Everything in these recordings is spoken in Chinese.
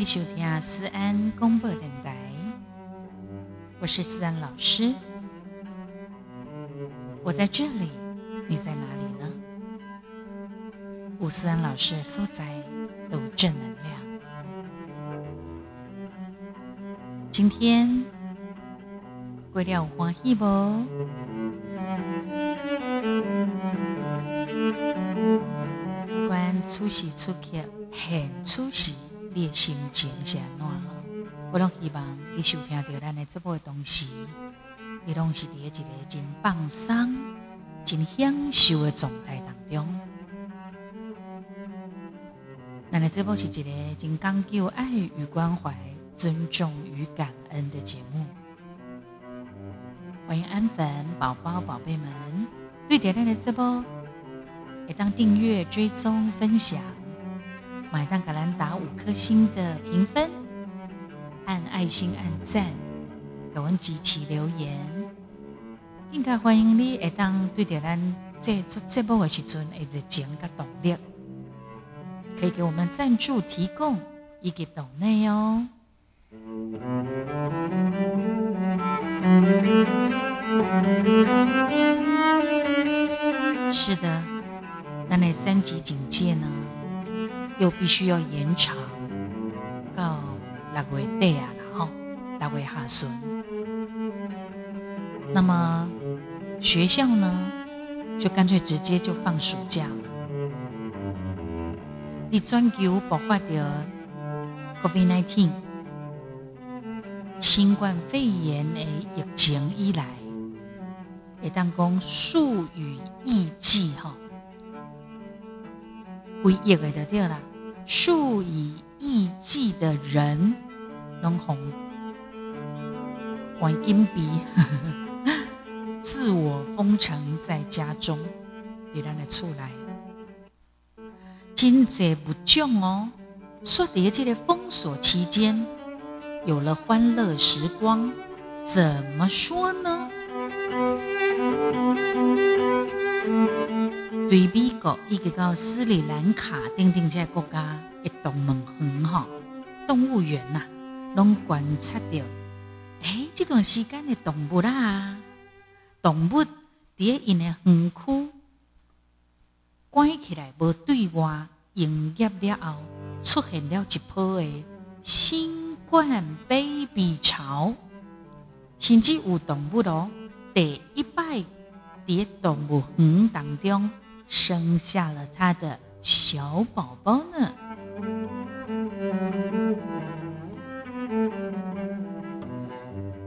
你收听思安广播电台，我是思安老师，我在这里，你在哪里呢？吴思安老师所在有正能量。今天过了有欢喜不？不管出席出客，很出席，你的心情是安怎？我拢希望你收听到咱的这部的东西，你拢是伫一个真放松、真享受的状态当中。咱的这部是一个真讲究爱与关怀、尊重与感恩的节目。欢迎安粉宝宝、宝贝们，对点咱的这部也当订阅、追踪、分享，买单给咱打五颗星的评分，按爱心、按赞，给阮支持留言。更加欢迎你，会当对着咱在做节目的时阵，会热情甲动力。可以给我们赞助提供一个斗内哦。是的，那那三级警戒呢，又必须要延长到六月底啊，然后六月下旬。那么学校呢，就干脆直接就放暑假了。伫全球爆发着 COVID-19 新冠肺炎的疫情以来，会当讲数以亿计吼，为疫的就对啦，数以亿计的人拢红关紧闭，自我封城在家中，伫咱的厝内。经济不重哦，说在这的封锁期间有了欢乐时光，怎么说呢？对美国一个到斯里兰卡等等这些国家的动物园哈，动物园呐，拢观察到，哎，这段时间的动物啦，动物伫因的园区。关起来无对外营业了后，出现了一波的新冠 baby 潮，甚至有动物哦，第一摆在动物园当中生下了他的小宝宝呢。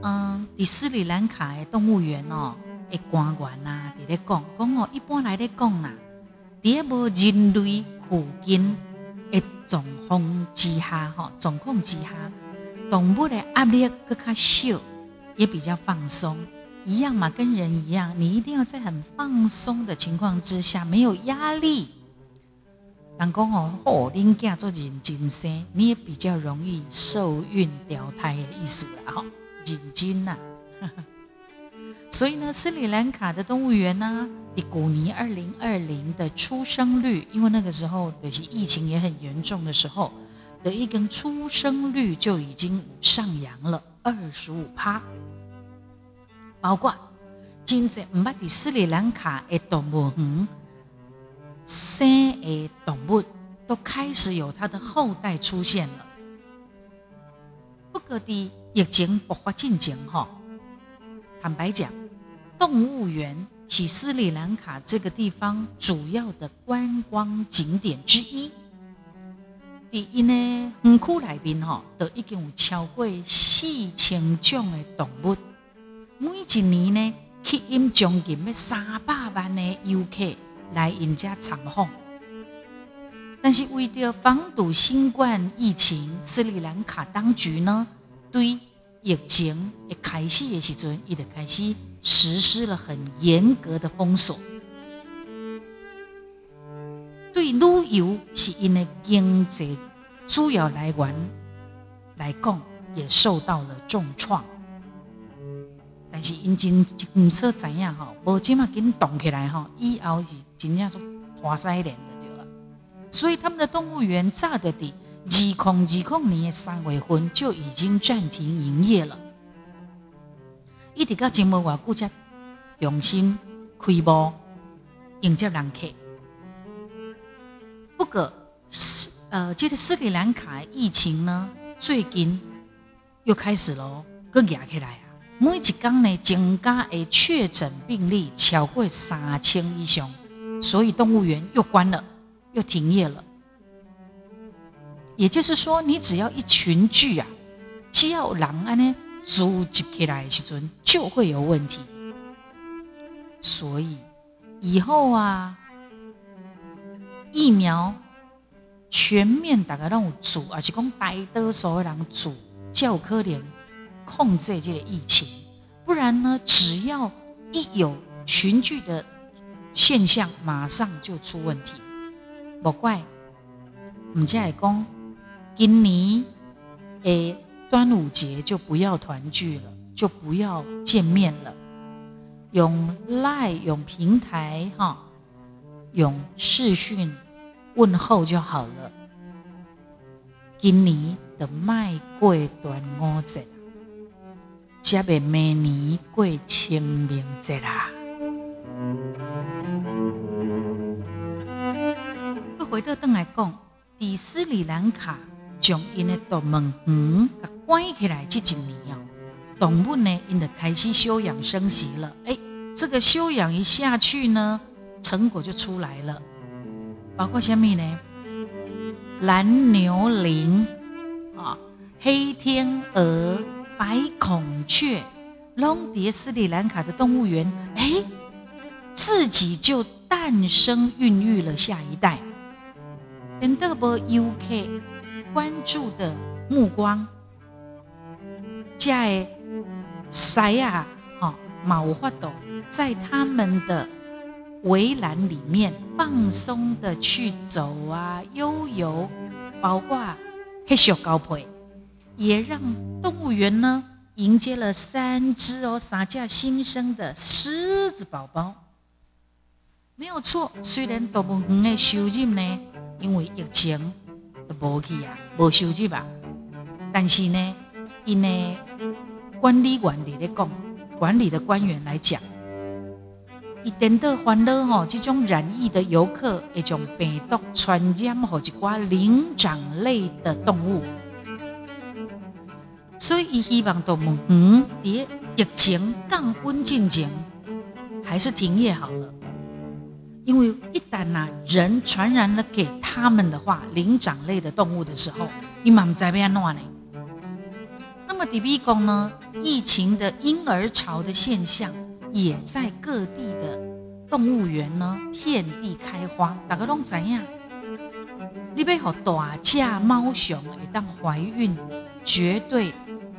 嗯，迪斯里兰卡的动物园哦，的官员呐，伫咧讲讲哦，一般来咧讲呐。在无人类附近的状况之下，吼，状况之下，动物的压力更较小，也比较放松。一样嘛，跟人一样，你一定要在很放松的情况之下，没有压力。人讲哦，哦，恁囝做认真生，你也比较容易受孕掉胎的意思啦，哈，认真呐。所以呢，斯里兰卡的动物园呢，的古尼二零二零的出生率，因为那个时候的疫情也很严重的时候，的一根出生率就已经上扬了二十五趴。包括今在唔捌的斯里兰卡的动物园生的动物，都开始有它的后代出现了。不过的疫情爆发进前吼，坦白讲。动物园是斯里兰卡这个地方主要的观光景点之一。第一呢，园区内面吼，都已经有超过四千种的动物。每一年呢，吸引将近要三百万的游客来因家参访。但是为了防堵新冠疫情，斯里兰卡当局呢，对疫情一开始的时阵，伊就开始。实施了很严格的封锁，对旅游是因为经济主要来源来讲，也受到了重创。但是因真唔说怎样吼，无即马紧动起来吼，以后是真正说拖西连的对了。所以他们的动物园炸的底二零二零年的三月份就已经暂停营业了，一直到今末外顾家重新开幕迎接人客。不过斯呃，这个斯里兰卡疫情呢，最近又开始喽，搁压起来！每一天呢，增加的确诊病例超过三千以上，所以动物园又关了，又停业了。也就是说，你只要一群聚啊，只要狼安呢组织起来的时阵，就会有问题。所以以后啊，疫苗全面大家让组，而且讲大多数的人组，较可怜控制这个疫情。不然呢，只要一有群聚的现象，马上就出问题。莫怪，唔只系讲。今年诶，端午节就不要团聚了，就不要见面了，用赖用平台哈，用视讯问候就好了。今年的迈过端午节，下面明年过清明节啦。我回到邓来讲，迪斯里兰卡。将因的动物园给关起来这几年哦，动物呢，因的开始休养生息了。哎，这个休养一下去呢，成果就出来了，包括什么呢？蓝牛羚啊，黑天鹅、白孔雀，龙蝶斯里兰卡的动物园，哎，自己就诞生孕育了下一代。等到不 UK。关注的目光，在塞亚哈毛发朵，在他们的围栏里面放松的去走啊悠游，包括黑小高配，也让动物园呢迎接了三只哦三架新生的狮子宝宝，没有错。虽然动物园的收入呢，因为疫情。都无去啊，无收入吧。但是呢，因呢管理员伫咧讲，管理的官员来讲，一点的欢乐吼，这种染疫的游客，一种病毒传染好一寡灵长类的动物，所以伊希望动物园伫疫情降温进前，还是停业好了。因为一旦呐人传染了给他们的话，灵长类的动物的时候，你满在变乱呢。那么，迪比宫呢？疫情的婴儿潮的现象，也在各地的动物园呢遍地开花。大家拢怎样？你要好大只猫熊会当怀孕，绝对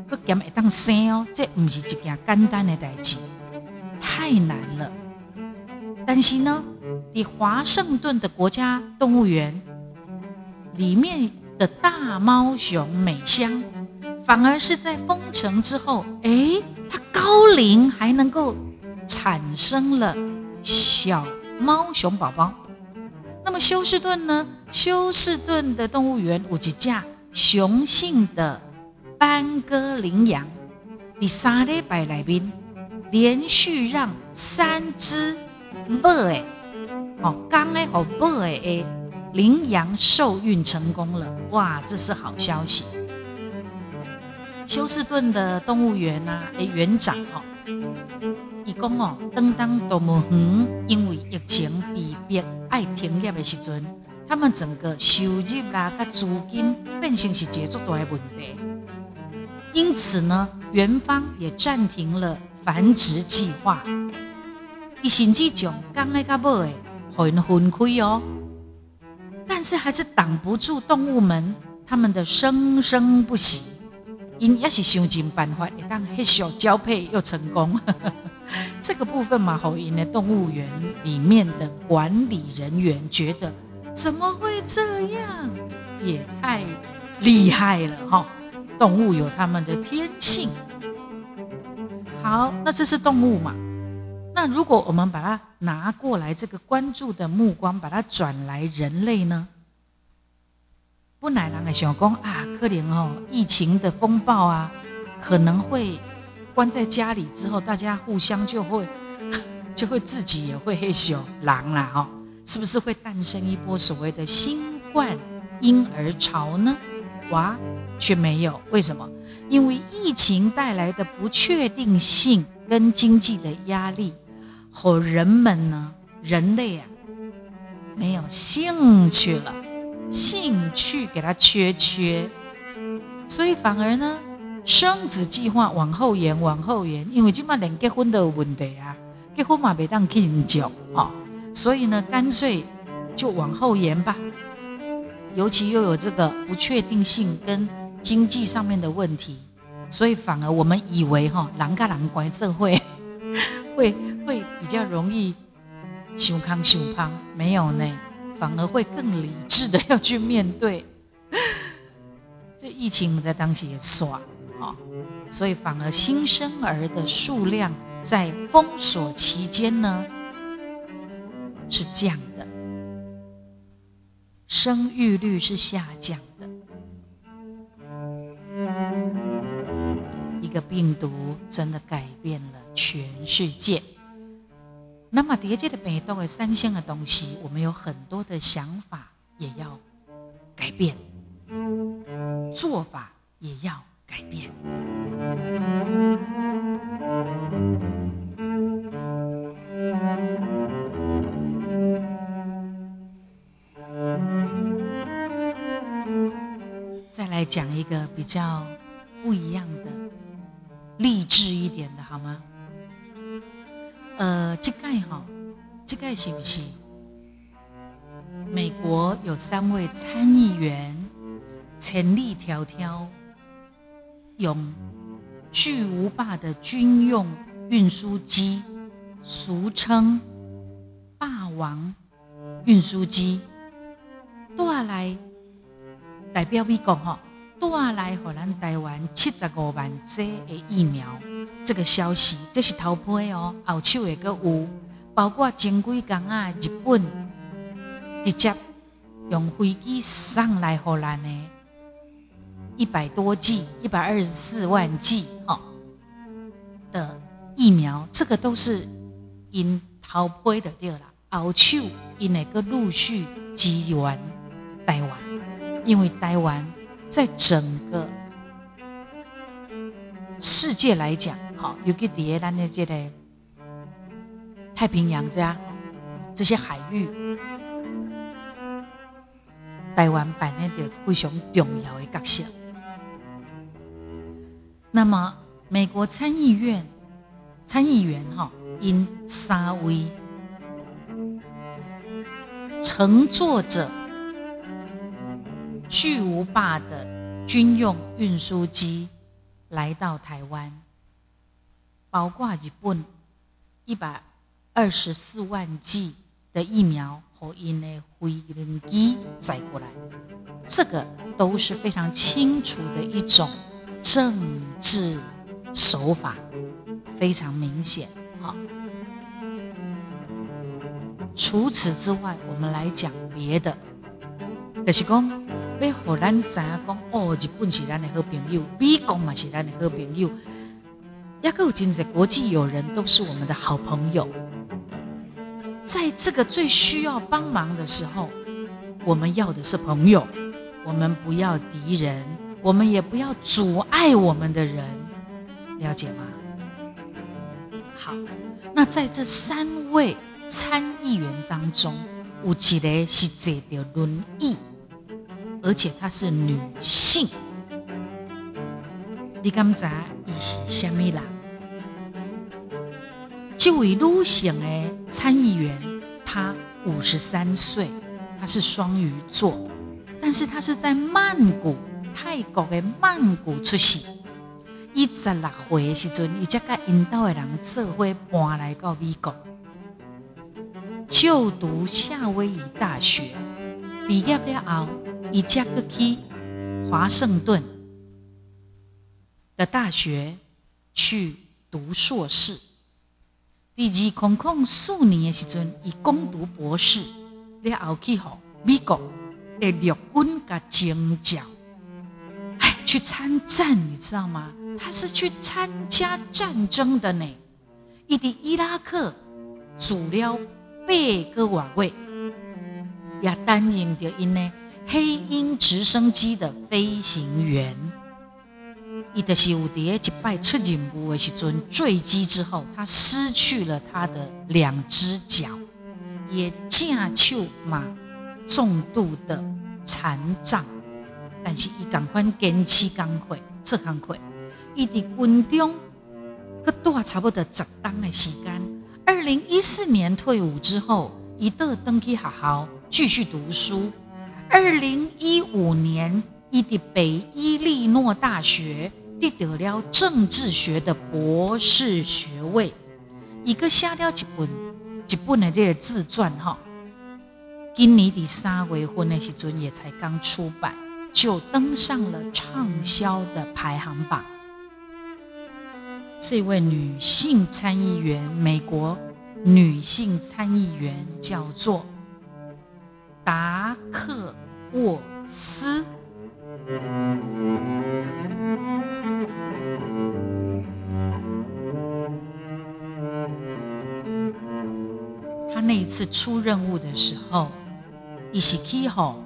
个减会当生哦，这不是一件简单的代志，太难了。但是呢？以华盛顿的国家动物园里面的大猫熊美香，反而是在封城之后，哎，它高龄还能够产生了小猫熊宝宝。那么休斯顿呢？休斯顿的动物园有几架雄性的班哥羚羊，第三礼拜来宾连续让三只母诶。哦，刚诶，好不诶，羚羊受孕成功了，哇，这是好消息。休斯顿的动物园呐，诶，园长哦，伊讲哦，当当动物园因为疫情被逼爱停业的时阵，他们整个收入啦、甲资金变成是解决大的问题，因此呢，园方也暂停了繁殖计划。伊甚至将刚那个尾诶。很很亏哦，但是还是挡不住动物们他们的生生不息。因也是想尽办法，一旦黑小交配又成功，这个部分嘛，好因的动物园里面的管理人员觉得怎么会这样？也太厉害了哈！动物有他们的天性。好，那这是动物嘛？那如果我们把它拿过来，这个关注的目光把它转来人类呢？本来人的想讲啊，可怜哦，疫情的风暴啊，可能会关在家里之后，大家互相就会 就会自己也会害羞狼啦哦，是不是会诞生一波所谓的新冠婴儿潮呢？哇，却没有，为什么？因为疫情带来的不确定性跟经济的压力，和人们呢，人类啊，没有兴趣了，兴趣给他缺缺，所以反而呢，生子计划往后延，往后延，因为今嘛连结婚都有问题啊，结婚嘛没当庆祝哦，所以呢，干脆就往后延吧。尤其又有这个不确定性跟经济上面的问题，所以反而我们以为哈，狼跟狼关这会 会会比较容易胸康胸胖，没有呢，反而会更理智的要去面对 这疫情。我们在当时也耍啊，所以反而新生儿的数量在封锁期间呢是降的。生育率是下降的，个病毒真的改变了全世界。那么叠界的北都的三星的东西，我们有很多的想法也要改变，做法也要改变。再来讲一个比较不一样的、励志一点的，好吗？呃，这盖哈，这盖是不是？美国有三位参议员千里迢迢用巨无霸的军用运输机，俗称“霸王运输机”，都要来代表美国哈。带来荷兰台湾七十五万剂的疫苗，这个消息这是头批哦，后手也个有，包括前几天啊，日本直接用飞机送来荷兰的，一百多剂，一百二十四万剂哈的疫苗，这个都是因头批的对了，后手因那个陆续支援台湾，因为台湾。在整个世界来讲，好，尤其第咱的这个太平洋这样这些海域，台湾扮演着非常重要的角色。那么，美国参议院参议员哈，因沙威乘坐着。巨无霸的军用运输机来到台湾，包括日本一百二十四万剂的疫苗和因的飞机载过来，这个都是非常清楚的一种政治手法，非常明显。好，除此之外，我们来讲别的，就是讲。要互咱知影讲，哦，日本是咱的好朋友，美国嘛是咱的好朋友，也有真侪国际友人都是我们的好朋友。在这个最需要帮忙的时候，我们要的是朋友，我们不要敌人，我们也不要阻碍我们的人，了解吗？好，那在这三位参议员当中，有一个是坐着轮椅。而且她是女性，你敢知伊是虾米人？这位女性的参议员，她五十三岁，她是双鱼座，但是她是在曼谷，泰国的曼谷出世。伊十六岁的时阵，伊才甲引导的人做伙搬来到美国，就读夏威夷大学，毕业了后。以加克基华盛顿的大学去读硕士，第二空空数年的时阵，伊攻读博士，了后去好美国的陆军甲征召，哎，去参战，你知道吗？他是去参加战争的呢。伊伫伊拉克住了八个月，也担任着因呢黑鹰直升机的飞行员。伊的是有伫一摆出任务的时阵坠机之后，他失去了他的两只脚，也正手嘛重度的残障，但是伊赶快坚持工课，做工课。伊伫军中个多差不多十当的时间。二零一四年退伍之后，伊得登去学校继续读书。二零一五年，伊伫北伊利诺大学。得得了政治学的博士学位，一个写了一本一本的这个自传哈。今年第三月份的时阵也才刚出版，就登上了畅销的排行榜。这位女性参议员，美国女性参议员叫做达克沃斯。他那一次出任务的时候，伊是去吼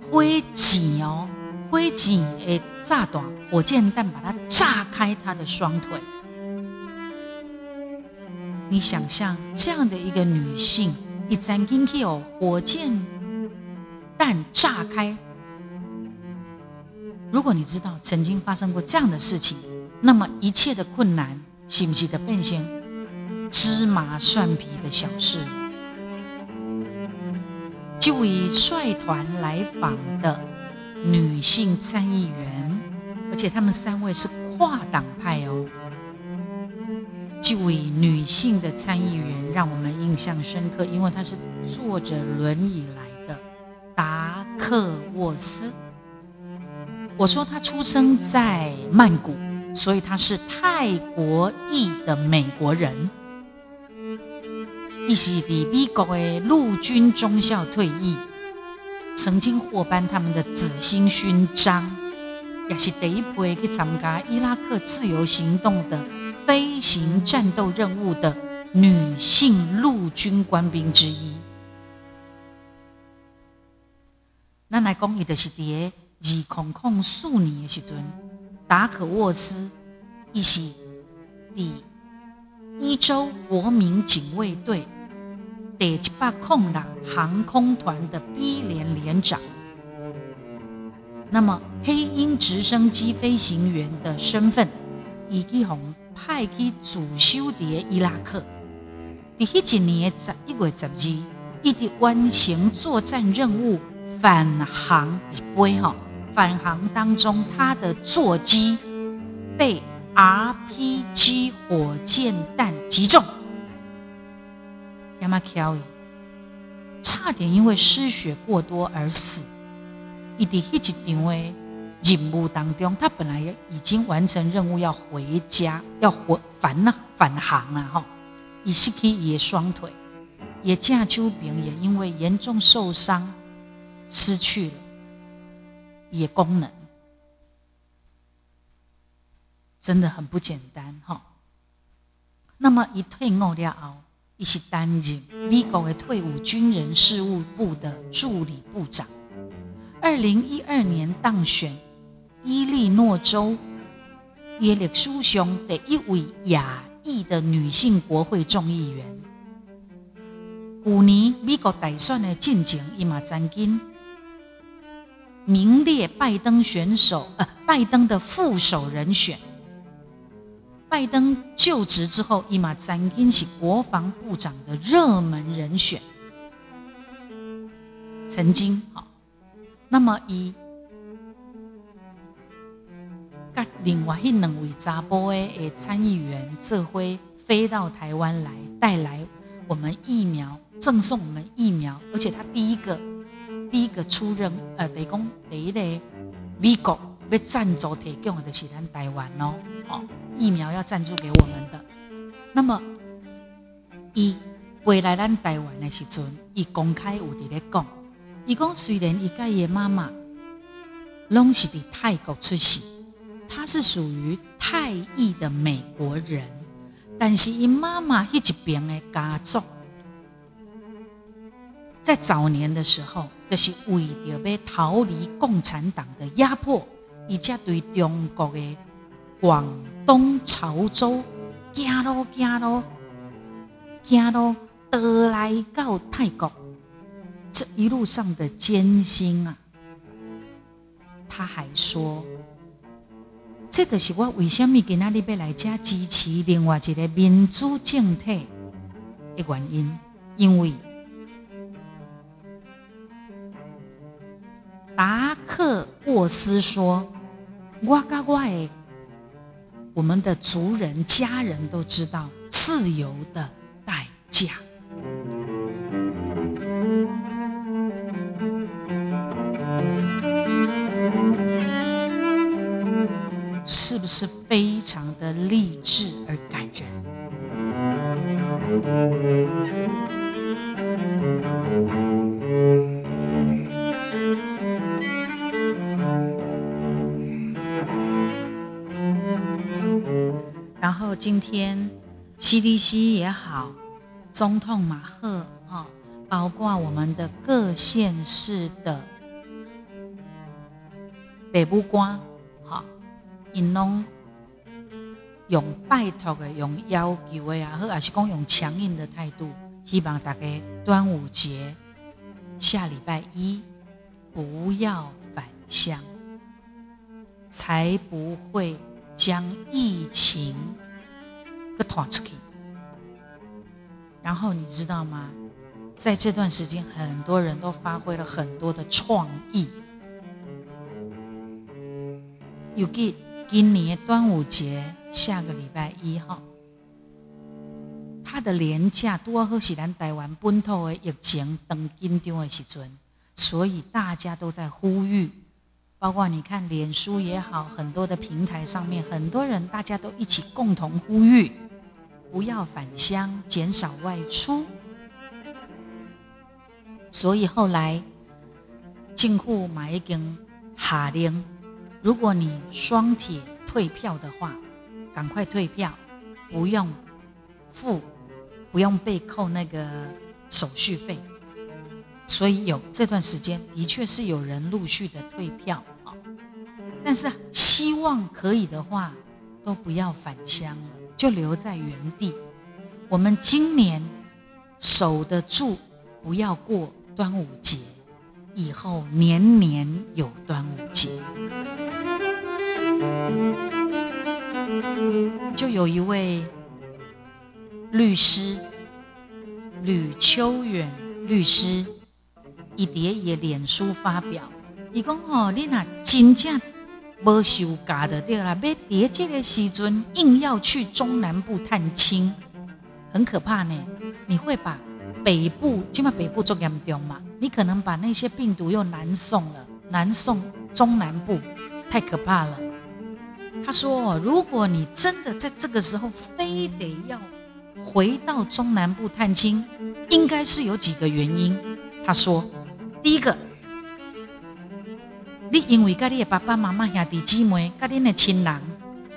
灰烬哦，灰烬诶炸弹，火箭弹把它炸开他的双腿。你想象这样的一个女性，一曾经去哦火箭弹炸开。如果你知道曾经发生过这样的事情，那么一切的困难，是不是的变成？芝麻蒜皮的小事，这位率团来访的女性参议员，而且他们三位是跨党派哦。这位女性的参议员让我们印象深刻，因为她是坐着轮椅来的。达克沃斯，我说她出生在曼谷，所以她是泰国裔的美国人。伊是伫美国的陆军中校退役，曾经获颁他们的紫星勋章，也是第一批去参加伊拉克自由行动的飞行战斗任务的女性陆军官兵之一。那来讲，伊就是伫二空空数年的时阵，达可沃斯，伊是第一州国民警卫队。第一百空的航空团的 B 连连长，那么黑鹰直升机飞行员的身份，以及红派去主修的伊拉克，第一年十一月十二，一直完成作战任务返航一杯哈，返航当中他的座机被 RPG 火箭弹击中。亚马乔伊差点因为失血过多而死。伊伫迄一场的任务当中，他本来已经完成任务要回家，要回返返航了哈。伊失去伊的双腿，也架丘兵也因为严重受伤，失去了也功能，真的很不简单哈。那么一退伍了后。伊是担任美国的退伍军人事务部的助理部长。二零一二年当选伊利诺州耶历史上第一位亚裔的女性国会众议员。去年美国大选的进程，伊嘛曾经名列拜登选手呃拜登的副手人选。拜登就职之后，伊马曾经是国防部长的热门人选。曾经，好，那么以甲另外迄两位查甫的诶参议员，这回飞到台湾来，带来我们疫苗，赠送我们疫苗，而且他第一个第一个出任，呃，得讲第一个美国要赞助提供的是咱台湾哦，哦。疫苗要赞助给我们的，那么伊回来咱台湾的时阵，伊公开有伫咧讲，伊讲虽然伊甲伊妈妈拢是伫泰国出世，他是属于泰裔的美国人，但是伊妈妈迄一边的家族，在早年的时候，就是为着要逃离共产党的压迫，伊才对中国的广东潮州行路行路行路，得来到泰国。这一路上的艰辛啊，他还说：“这个是我为什么今仔日要来加支持另外一个民主政体的原因，因为达克沃斯说，我跟我的我们的族人家人都知道自由的代价。”是非常的励志而感人？然后今天 CDC 也好，总统马赫哈，包括我们的各县市的北部官。因拢用拜托的、用要求的啊，或还是讲用强硬的态度，希望大家端午节下礼拜一不要返乡，才不会将疫情给拖出去。然后你知道吗？在这段时间，很多人都发挥了很多的创意，有给。今年端午节下个礼拜一号，它的廉价多好是咱台湾本土的疫情等紧张的时阵，所以大家都在呼吁，包括你看脸书也好，很多的平台上面，很多人大家都一起共同呼吁，不要返乡，减少外出。所以后来政府买一根下令。如果你双铁退票的话，赶快退票，不用付，不用被扣那个手续费。所以有这段时间的确是有人陆续的退票啊，但是希望可以的话，都不要返乡了，就留在原地。我们今年守得住，不要过端午节，以后年年有端午节。就有一位律师吕秋远律师，伊伫伊的脸书发表，伊讲吼，你若真正无休假的对啦，要伫这个时阵硬要去中南部探亲，很可怕呢。你会把北部，起码北部做严重嘛，你可能把那些病毒又南送了，南送中南部，太可怕了。他说：“如果你真的在这个时候非得要回到中南部探亲，应该是有几个原因。”他说：“第一个，你因为跟你的爸爸妈妈、兄弟姊妹、跟你的亲人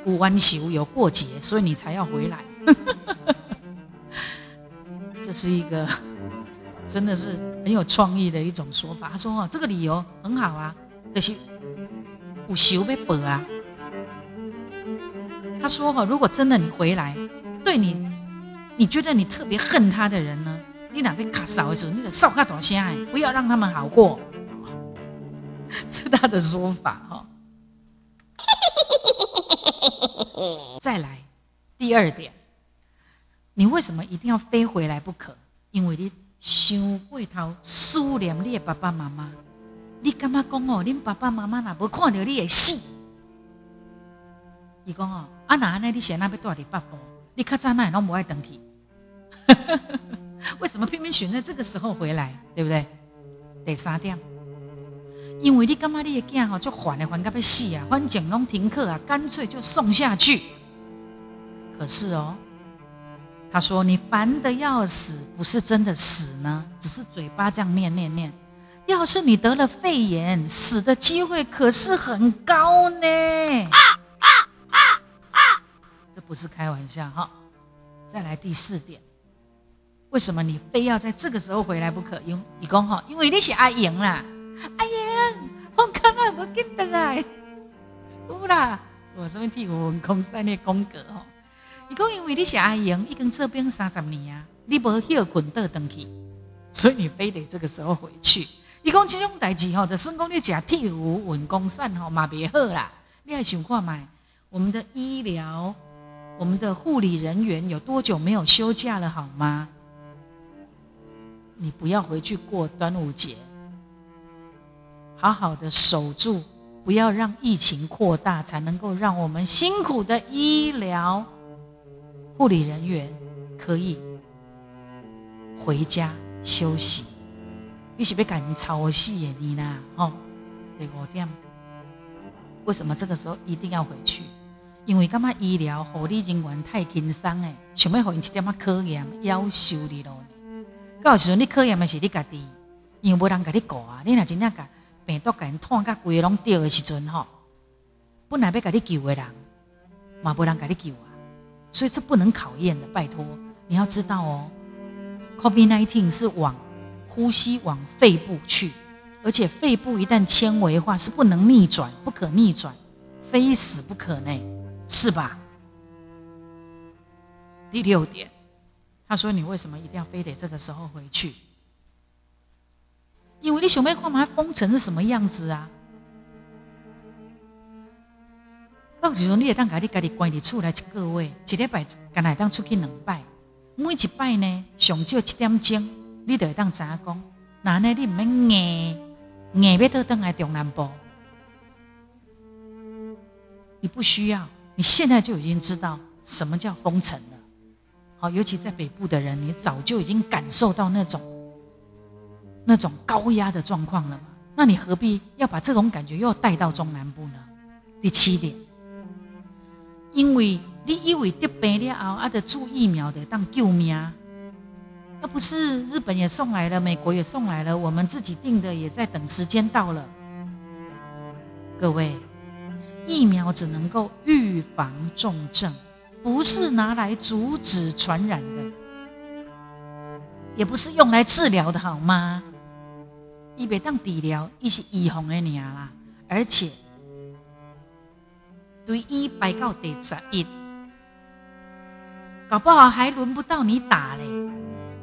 有完休有过节，所以你才要回来。”这是一个真的是很有创意的一种说法。他说：“哦，这个理由很好啊，就是有休要报啊。”他说：“哈，如果真的你回来，对你，你觉得你特别恨他的人呢？你哪边卡扫一时，你得少卡多些爱，不要让他们好过。是他的说法哈。再来，第二点，你为什么一定要飞回来不可？因为你想回头思念你的爸爸妈妈，你干嘛讲哦？你爸爸妈妈哪无看到你的死？伊讲哦。”啊，那那你现在要住伫北部，你较早那拢无爱登去，为什么偏偏选在这个时候回来？对不对？第三点，因为你感觉你的囝吼就烦的烦到要死啊，反正拢停课啊，干脆就送下去。可是哦，他说你烦的要死，不是真的死呢，只是嘴巴这样念念念。要是你得了肺炎，死的机会可是很高呢。不是开玩笑哈。再来第四点，为什么你非要在这个时候回来不可？因一公哈，因为你是阿莹啦，阿莹，我看到不记得来，有啦，我这边替我们公司的功格哈。伊讲因为你是阿莹，已经这边三十年啊，你无休困倒登去，所以你非得这个时候回去。伊讲这种代志吼，就算讲你食铁糊运功散吼嘛别好啦。你还想看买我们的医疗，我们的护理人员有多久没有休假了好吗？你不要回去过端午节，好好的守住，不要让疫情扩大，才能够让我们辛苦的医疗。护理人员可以回家休息。你是要赶超戏的你呢？吼，第五点，为什么这个时候一定要回去？因为感觉医疗护理人员太轻松诶，想要互因一点仔考验，要求你咯。到时阵你考验的是你家己，因为无人甲你顾啊。你若真正甲病毒甲因拖甲规个拢掉的时阵吼，本来要甲你救的人，嘛无人甲你救啊。所以这不能考验的，拜托，你要知道哦，COVID-19 是往呼吸往肺部去，而且肺部一旦纤维化是不能逆转，不可逆转，非死不可呢，是吧？第六点，他说你为什么一定要非得这个时候回去？因为你想要看嘛，封城是什么样子啊？到时阵你会当家你家己关伫厝内一个月，一礼拜干来当出去两摆，每一摆呢上少七点钟，你就会当知影讲，那呢你毋免硬硬要倒登来中南部，你不需要，你现在就已经知道什么叫封城了。好，尤其在北部的人，你早就已经感受到那种那种高压的状况了嘛？那你何必要把这种感觉又带到中南部呢？第七点。因为你以为得病了后，啊，得注疫苗的当救命，而不是日本也送来了，美国也送来了，我们自己订的也在等时间到了。各位，疫苗只能够预防重症，不是拿来阻止传染的，也不是用来治疗的，好吗？伊别当治疗，伊是预防的尔啦，而且。对一摆到第十一，搞不好还轮不到你打嘞。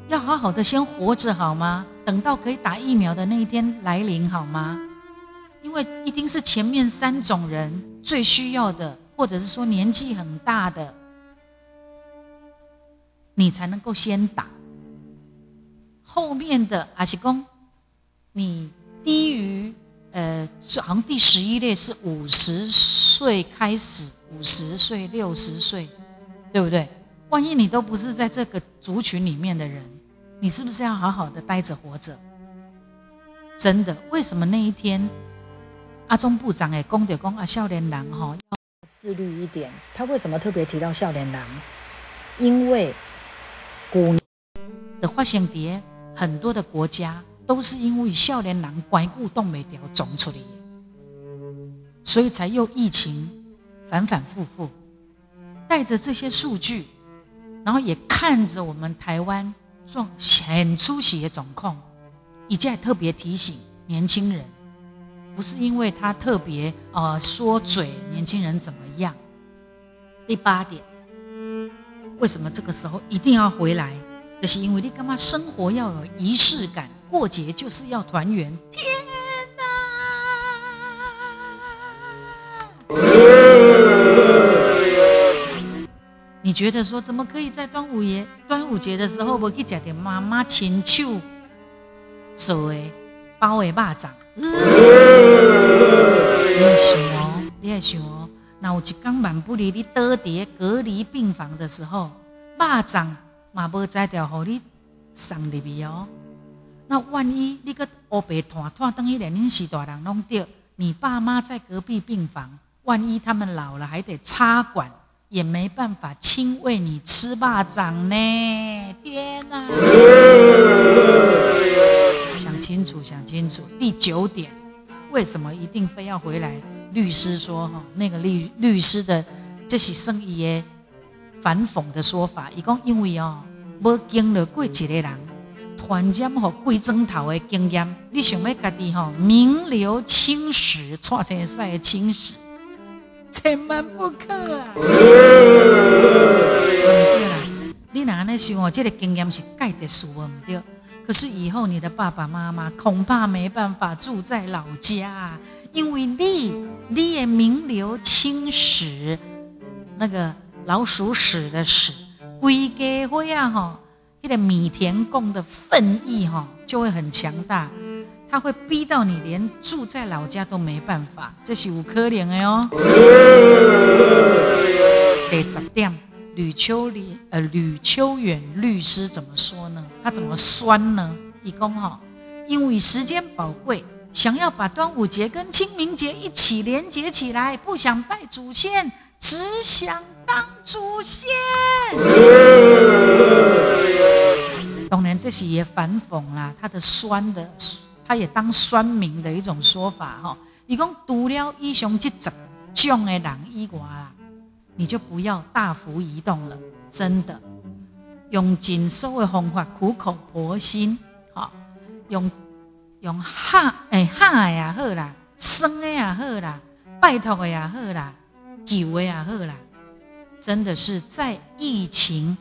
要好好的先活着好吗？等到可以打疫苗的那一天来临好吗？因为一定是前面三种人最需要的，或者是说年纪很大的，你才能够先打。后面的阿西公，你低于。呃，好像第十一列是五十岁开始，五十岁、六十岁，对不对？万一你都不是在这个族群里面的人，你是不是要好好的待着活着？真的，为什么那一天阿中部长诶，公的公啊，少年郎哈要自律一点？他为什么特别提到少年郎？因为古的发现碟很多的国家。都是因为少年人关固冻没掉种出来，所以才又疫情反反复复。带着这些数据，然后也看着我们台湾状很出息的状况，一再特别提醒年轻人，不是因为他特别呃说嘴年轻人怎么样。第八点，为什么这个时候一定要回来？就是因为你干嘛生活要有仪式感。过节就是要团圆，天哪！你觉得说怎么可以在端午节端午节的时候不去吃点妈妈亲手做的包的肉粽？你也想哦，你也想哦，那有一刚满不离你倒伫隔离病房的时候，肉粽嘛无摘掉，互你送入去哦。那万一你个乌白团团等于连恁是大人弄掉，你爸妈在隔壁病房，万一他们老了还得插管，也没办法亲喂你吃霸掌呢！天哪！想清楚，想清楚。第九点，为什么一定非要回来？律师说：“哈，那个律律师的这是生意的反讽的说法。伊讲因为哦，无经历过一个人传染吼贵庄头的经验，你想要家己吼名留青史，创成赛的青史，千万不可啊！对啦，你哪那想哦，这个经验是盖的书唔对。可是以后你的爸爸妈妈恐怕没办法住在老家，因为你你也名留青史，那个老鼠屎的屎，归家会啊哈，那个米田共的愤意哈就会很强大，他会逼到你连住在老家都没办法，这是五可怜的哟。第十点。吕秋里呃，吕秋远律师怎么说？他怎么酸呢？一公哈，因为时间宝贵，想要把端午节跟清明节一起连接起来，不想拜祖先，只想当祖先。当然，这是也反讽啦，他的酸的，他也当酸民的一种说法哈。一共读了一雄这十种的人以外啦。你就不要大幅移动了，真的，用紧收的方法，苦口婆心，好，用用哈哎哈呀好啦，生的也好啦，拜托的也好啦，求的也好啦，真的是在疫情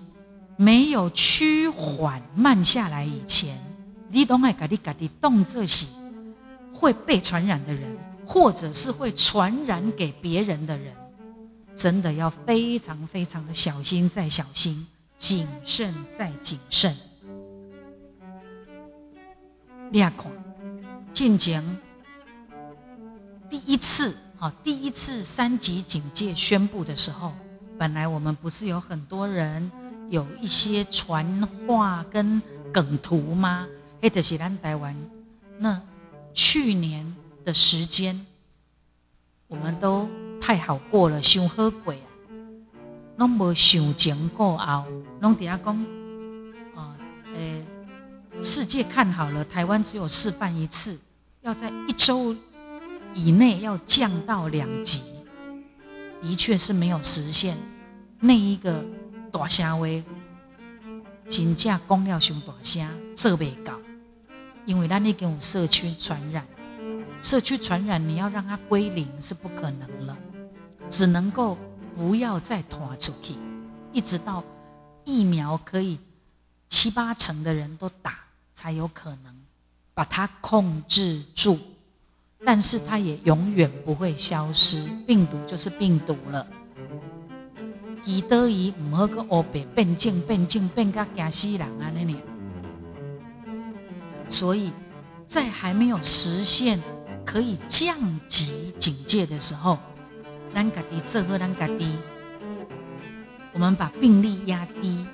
没有趋缓慢下来以前，你都爱家己家己动这些会被传染的人，或者是会传染给别人的人。真的要非常非常的小心，再小心，谨慎再谨慎。第款，进前第一次，啊，第一次三级警戒宣布的时候，本来我们不是有很多人有一些传话跟梗图吗？黑德西兰台湾，那去年的时间，我们都。太好过了，想好过啊，拢无想前过后，拢底下讲，啊，诶，世界看好了，台湾只有示范一次，要在一周以内要降到两级，的确是没有实现。那一个大声威，真正讲了上大声，做未到，因为咱已经有社区传染，社区传染你要让它归零是不可能了。只能够不要再传出去，一直到疫苗可以七八成的人都打，才有可能把它控制住。但是它也永远不会消失，病毒就是病毒了。记得伊唔好个乌白变静变静变个惊死人啊！那里，所以在还没有实现可以降级警戒的时候。咱家己做好咱家己，我们把病例压低，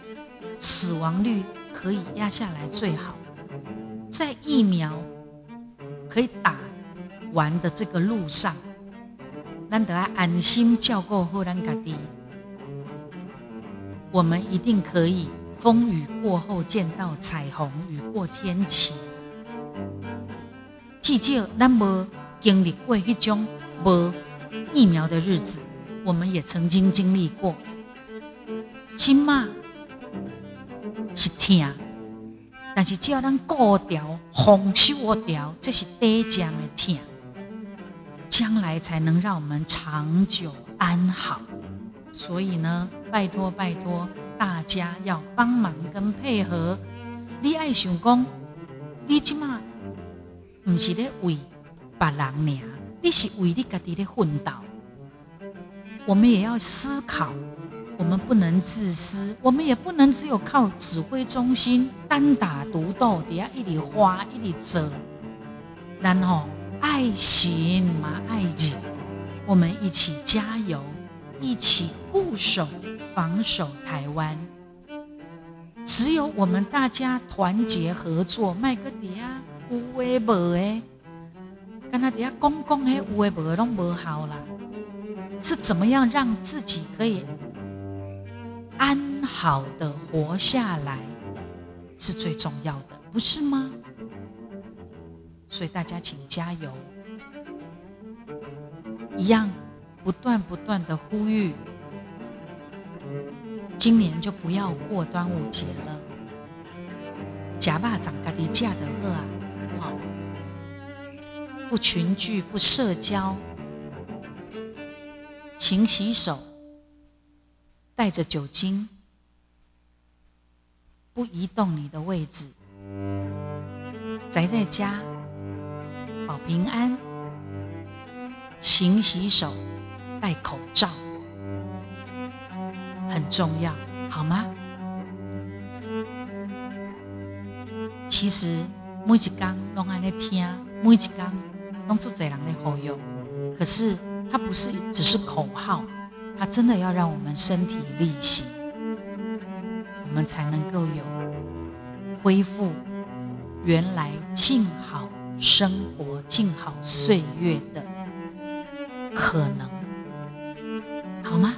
死亡率可以压下来最好。在疫苗可以打完的这个路上，咱得安心照顾好咱家己。我们一定可以风雨过后见到彩虹，雨过天晴。至少咱无经历过迄种无。疫苗的日子，我们也曾经经历过。起码是痛，但是只要咱过掉、防修掉，这是得奖的痛，将来才能让我们长久安好。所以呢，拜托拜托大家要帮忙跟配合。你爱想讲，你起码不是咧为别人命，你是为你家己咧奋斗。我们也要思考，我们不能自私，我们也不能只有靠指挥中心单打独斗，底下一里花一里折。然后爱行嘛爱己，我们一起加油，一起固守防守台湾。只有我们大家团结合作，卖个底啊有为无诶，跟他底下公公诶，有为无拢无好啦。是怎么样让自己可以安好的活下来，是最重要的，不是吗？所以大家请加油。一样，不断不断的呼吁，今年就不要过端午节了。假霸长家的假的恶啊，不群聚，不社交，勤洗手，带着酒精，不移动你的位置，宅在家，保平安。勤洗手，戴口罩，很重要，好吗？其实每一讲拢安尼听，每一讲拢出贼狼的好用。可是它不是只是口号，它真的要让我们身体力行，我们才能够有恢复原来静好生活、静好岁月的。可能，好吗？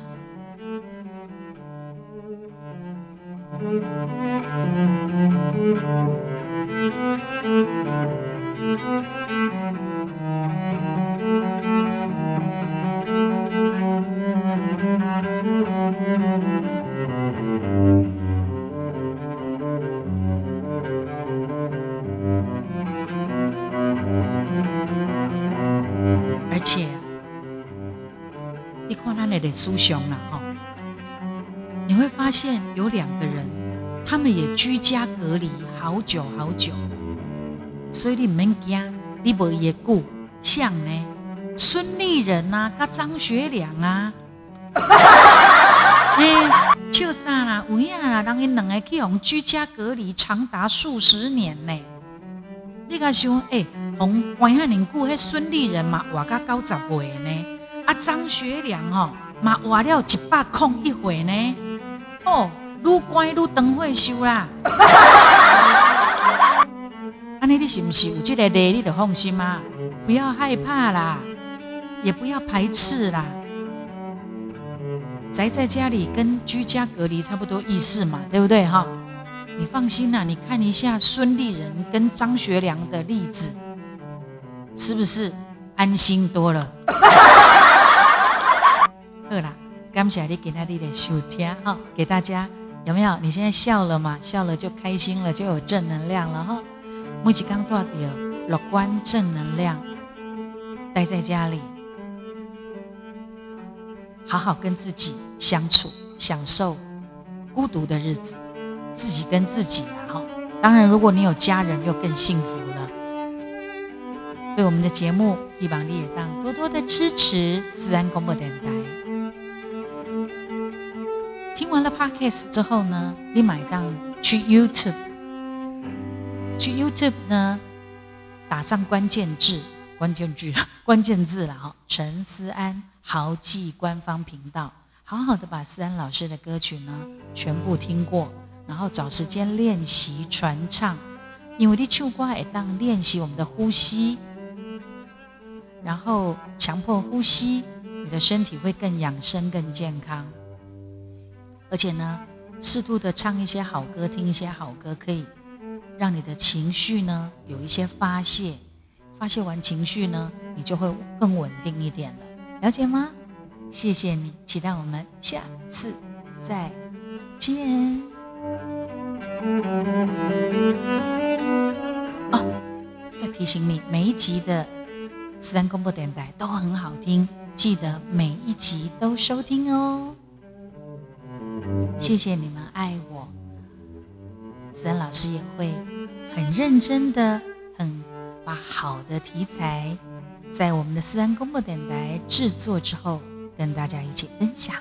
他们也居家隔离好久好久，所以你免惊，你无也顾像呢，孙立人呐，跟张学良啊，哎，笑啥啦，有影啦，人因两个去用居家隔离长达数十年呢，你甲想，哎，红关遐尼久，迄孙立人嘛活到九十岁呢，啊，张学良哦。嘛活了一百空一回呢，哦，愈乖愈长会修啦。安尼你是不是有这个力？你就放心啊，不要害怕啦，也不要排斥啦。宅在家里跟居家隔离差不多意思嘛，对不对哈？你放心啦，你看一下孙立人跟张学良的例子，是不是安心多了？好啦，感谢你今天的收听哈，给大家有没有？你现在笑了嘛？笑了就开心了，就有正能量了哈。木吉刚多少乐观正能量，待在家里，好好跟自己相处，享受孤独的日子，自己跟自己啊哈。当然，如果你有家人，又更幸福了。对我们的节目，希望你也当多多的支持自然广播电台。听完了 podcast 之后呢，你买单去 YouTube，去 YouTube 呢，打上关键字，关键字，关键字了哈，陈思安豪记官方频道，好好的把思安老师的歌曲呢全部听过，然后找时间练习传唱，因为你唱歌也当练习我们的呼吸，然后强迫呼吸，你的身体会更养生、更健康。而且呢，适度的唱一些好歌，听一些好歌，可以让你的情绪呢有一些发泄。发泄完情绪呢，你就会更稳定一点了。了解吗？谢谢你，期待我们下次再见。哦，再提醒你，每一集的四三公播电台都很好听，记得每一集都收听哦。谢谢你们爱我，思老师也会很认真的，很把好的题材在我们的思安公播电台制作之后，跟大家一起分享。